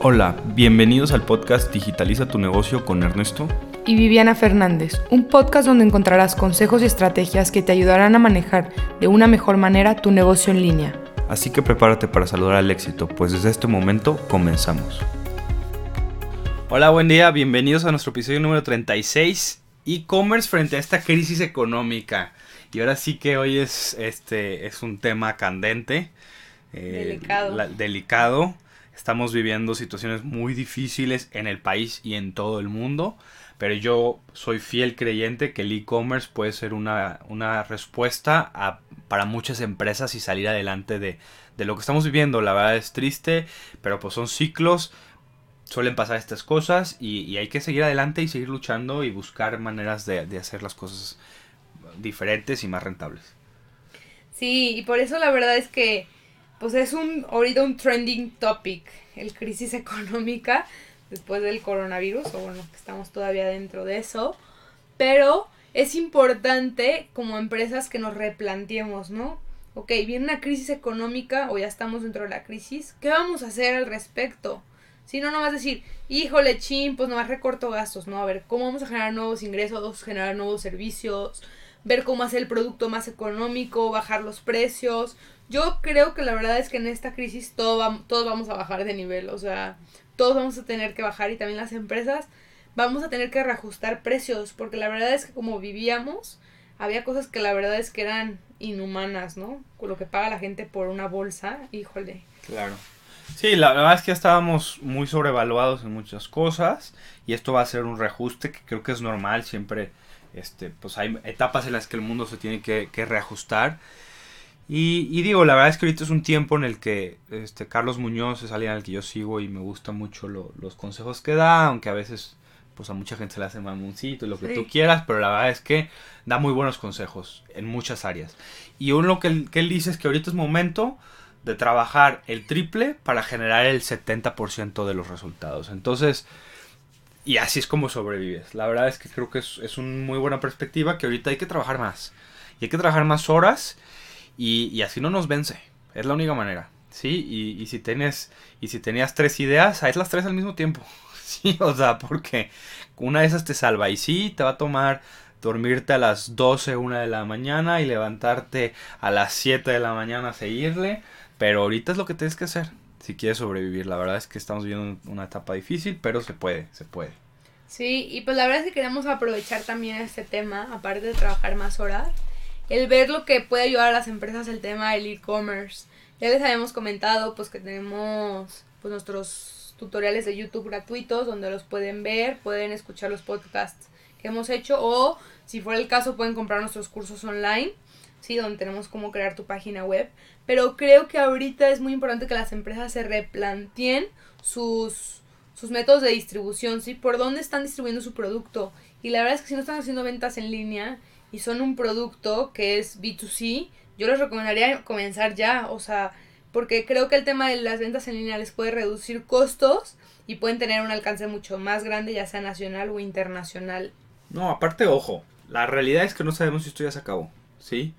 Hola, bienvenidos al podcast Digitaliza tu negocio con Ernesto y Viviana Fernández, un podcast donde encontrarás consejos y estrategias que te ayudarán a manejar de una mejor manera tu negocio en línea. Así que prepárate para saludar al éxito, pues desde este momento comenzamos. Hola, buen día, bienvenidos a nuestro episodio número 36, e-commerce frente a esta crisis económica. Y ahora sí que hoy es, este, es un tema candente. Eh, delicado. delicado Estamos viviendo situaciones muy difíciles en el país y en todo el mundo, pero yo soy fiel creyente que el e-commerce puede ser una, respuesta para muchas empresas y salir adelante de, lo que estamos viviendo. La verdad es triste, pero pues son ciclos, suelen pasar estas cosas y, hay que seguir adelante y seguir luchando y buscar maneras de, de hacer las cosas diferentes y más rentables. Sí, y por eso la verdad es que pues es un ahorita un trending topic, el crisis económica después del coronavirus, o bueno, estamos todavía dentro de eso, pero es importante como empresas que nos replanteemos, ¿no? Ok, viene una crisis económica o ya estamos dentro de la crisis, ¿qué vamos a hacer al respecto? Si no, nomás decir, híjole, chin, pues nomás recorto gastos, ¿no? A ver, ¿cómo vamos a generar nuevos ingresos, generar nuevos servicios, ver cómo hacer el producto más económico, bajar los precios? Yo creo que la verdad es que en esta crisis todo todos vamos a bajar de nivel, o sea, todos vamos a tener que bajar y también las empresas vamos a tener que reajustar precios, porque la verdad es que como vivíamos, había cosas que la verdad es que eran inhumanas, ¿no? Con lo que paga la gente por una bolsa, híjole. Claro. Sí, la verdad es que estábamos muy sobrevaluados en muchas cosas y esto va a ser un reajuste que creo que es normal, siempre este, pues hay etapas en las que el mundo se tiene que, que reajustar y, digo, la verdad es que ahorita es un tiempo en el que este Carlos Muñoz es alguien al que yo sigo y me gusta mucho los consejos que da, aunque a veces pues a mucha gente se le hace mamoncito y lo que tú quieras, pero la verdad es que da muy buenos consejos en muchas áreas. Y uno que que él dice es que ahorita es momento de trabajar el triple para generar el 70% de los resultados. Entonces, y así es como sobrevives. La verdad es que creo que es, es una muy buena perspectiva que ahorita hay que trabajar más. Y hay que trabajar más horas y, así no nos vence. Es la única manera. ¿Sí? Y, si tienes, y si tenías tres ideas, haz las tres al mismo tiempo. Sí, o sea, porque una de esas te salva. Y sí, te va a tomar dormirte a las 12, una de la mañana y levantarte a las 7 de la mañana a seguirle. Pero ahorita es lo que tienes que hacer si quieres sobrevivir. La verdad es que estamos viviendo una etapa difícil, pero se puede, se puede. Sí, y pues la verdad es que queremos aprovechar también este tema, aparte de trabajar más horas, el ver lo que puede ayudar a las empresas el tema del e-commerce. Ya les habíamos comentado pues que tenemos pues nuestros tutoriales de YouTube gratuitos donde los pueden ver, pueden escuchar los podcasts que hemos hecho o si fuera el caso pueden comprar nuestros cursos online, sí, donde tenemos cómo crear tu página web, pero creo que ahorita es muy importante que las empresas se replanteen sus sus métodos de distribución, ¿sí? Por dónde están distribuyendo su producto. Y la verdad es que si no están haciendo ventas en línea, y son un producto que es B2C, yo les recomendaría comenzar ya, o sea, porque creo que el tema de las ventas en línea les puede reducir costos y pueden tener un alcance mucho más grande, ya sea nacional o internacional. No, aparte, ojo, la realidad es que no sabemos si esto ya se acabó, ¿sí?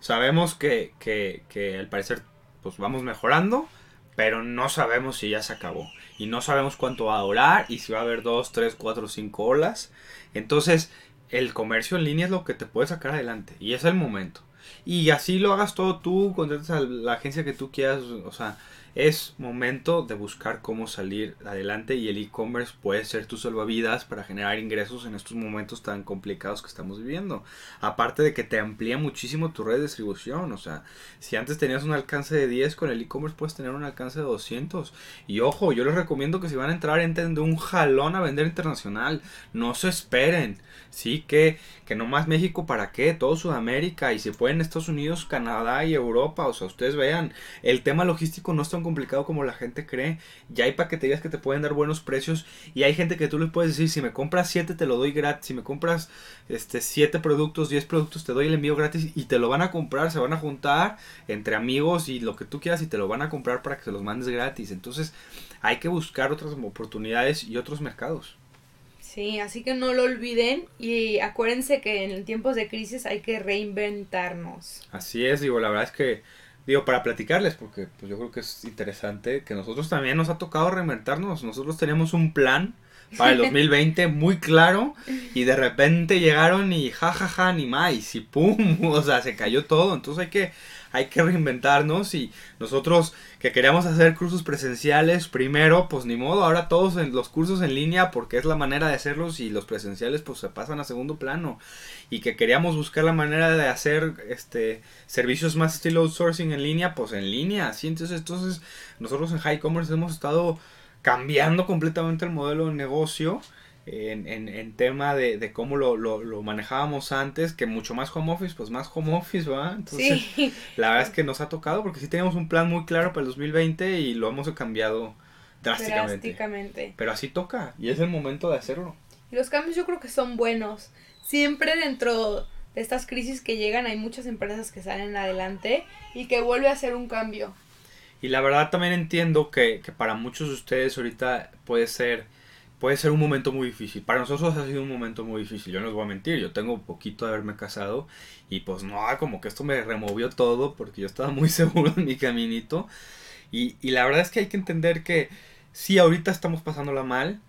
Sabemos que, que, que al parecer pues vamos mejorando, pero no sabemos si ya se acabó. Y no sabemos cuánto va a durar y si va a haber dos, tres, cuatro, cinco olas. Entonces, el comercio en línea es lo que te puede sacar adelante y es el momento. Y así lo hagas todo tú, contratas a la agencia que tú quieras, o sea, es momento de buscar cómo salir adelante y el e-commerce puede ser tu salvavidas para generar ingresos en estos momentos tan complicados que estamos viviendo. Aparte de que te amplía muchísimo tu red de distribución, o sea, si antes tenías un alcance de 10 con el e-commerce puedes tener un alcance de 200. Y ojo, yo les recomiendo que si van a entrar entren de un jalón a vender internacional, no se esperen. Sí, que, que no más México, ¿para qué? Todo Sudamérica y si pueden Estados Unidos, Canadá y Europa. O sea, ustedes vean, el tema logístico no es tan complicado como la gente cree. Ya hay paqueterías que te pueden dar buenos precios y hay gente que tú les puedes decir, si me compras 7 te lo doy gratis. Si me compras este 7 productos, 10 productos, te doy el envío gratis y te lo van a comprar, se van a juntar entre amigos y lo que tú quieras y te lo van a comprar para que se los mandes gratis. Entonces, hay que buscar otras oportunidades y otros mercados. Sí, así que no lo olviden y acuérdense que en tiempos de crisis hay que reinventarnos. Así es, digo, la verdad es que digo, para platicarles, porque pues yo creo que es interesante que nosotros también nos ha tocado reinventarnos. Nosotros teníamos un plan para el 2020 muy claro y de repente llegaron y jajaja ja, ja, ni más y pum, o sea, se cayó todo. Entonces hay que hay que reinventarnos y nosotros que queríamos hacer cursos presenciales primero, pues ni modo, ahora todos en los cursos en línea porque es la manera de hacerlos y los presenciales pues se pasan a segundo plano y que queríamos buscar la manera de hacer este servicios más estilo outsourcing en línea, pues en línea, ¿sí? Entonces, entonces nosotros en High Commerce hemos estado cambiando completamente el modelo de negocio en, en, en tema de, de cómo lo, lo, lo, manejábamos antes, que mucho más home office, pues más home office, ¿va? Entonces, sí. la verdad es que nos ha tocado porque sí teníamos un plan muy claro para el 2020 y lo hemos cambiado drásticamente. drásticamente. Pero así toca y es el momento de hacerlo. Y los cambios yo creo que son buenos. Siempre dentro de estas crisis que llegan hay muchas empresas que salen adelante y que vuelve a ser un cambio. Y la verdad también entiendo que, que para muchos de ustedes ahorita puede ser puede ser un momento muy difícil. Para nosotros ha sido un momento muy difícil. Yo no les voy a mentir, yo tengo poquito de haberme casado y pues no, como que esto me removió todo porque yo estaba muy seguro en mi caminito. Y, y la verdad es que hay que entender que sí, ahorita estamos pasándola mal,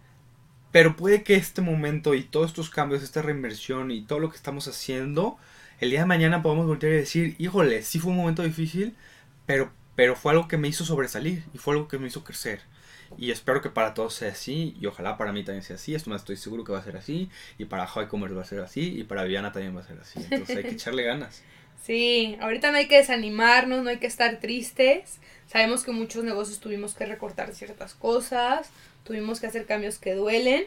pero puede que este momento y todos estos cambios, esta reinversión y todo lo que estamos haciendo, el día de mañana podamos voltear y decir, híjole, sí fue un momento difícil, pero, pero fue algo que me hizo sobresalir y fue algo que me hizo crecer. Y espero que para todos sea así. Y ojalá para mí también sea así. Esto me estoy seguro que va a ser así. Y para High Commerce va a ser así. Y para Viana también va a ser así. Entonces hay que echarle ganas. Sí, ahorita no hay que desanimarnos, no hay que estar tristes. Sabemos que muchos negocios tuvimos que recortar ciertas cosas. Tuvimos que hacer cambios que duelen.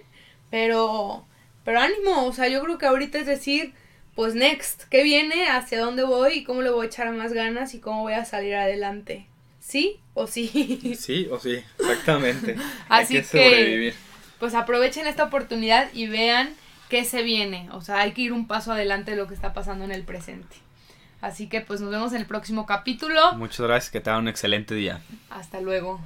Pero, pero ánimo. O sea, yo creo que ahorita es decir, pues next, ¿qué viene? ¿Hacia dónde voy? ¿Y cómo le voy a echar más ganas? ¿Y cómo voy a salir adelante? ¿Sí o sí? Sí o sí, exactamente. Así hay que, sobrevivir. pues aprovechen esta oportunidad y vean qué se viene. O sea, hay que ir un paso adelante de lo que está pasando en el presente. Así que pues nos vemos en el próximo capítulo. Muchas gracias, que tengan un excelente día. Hasta luego.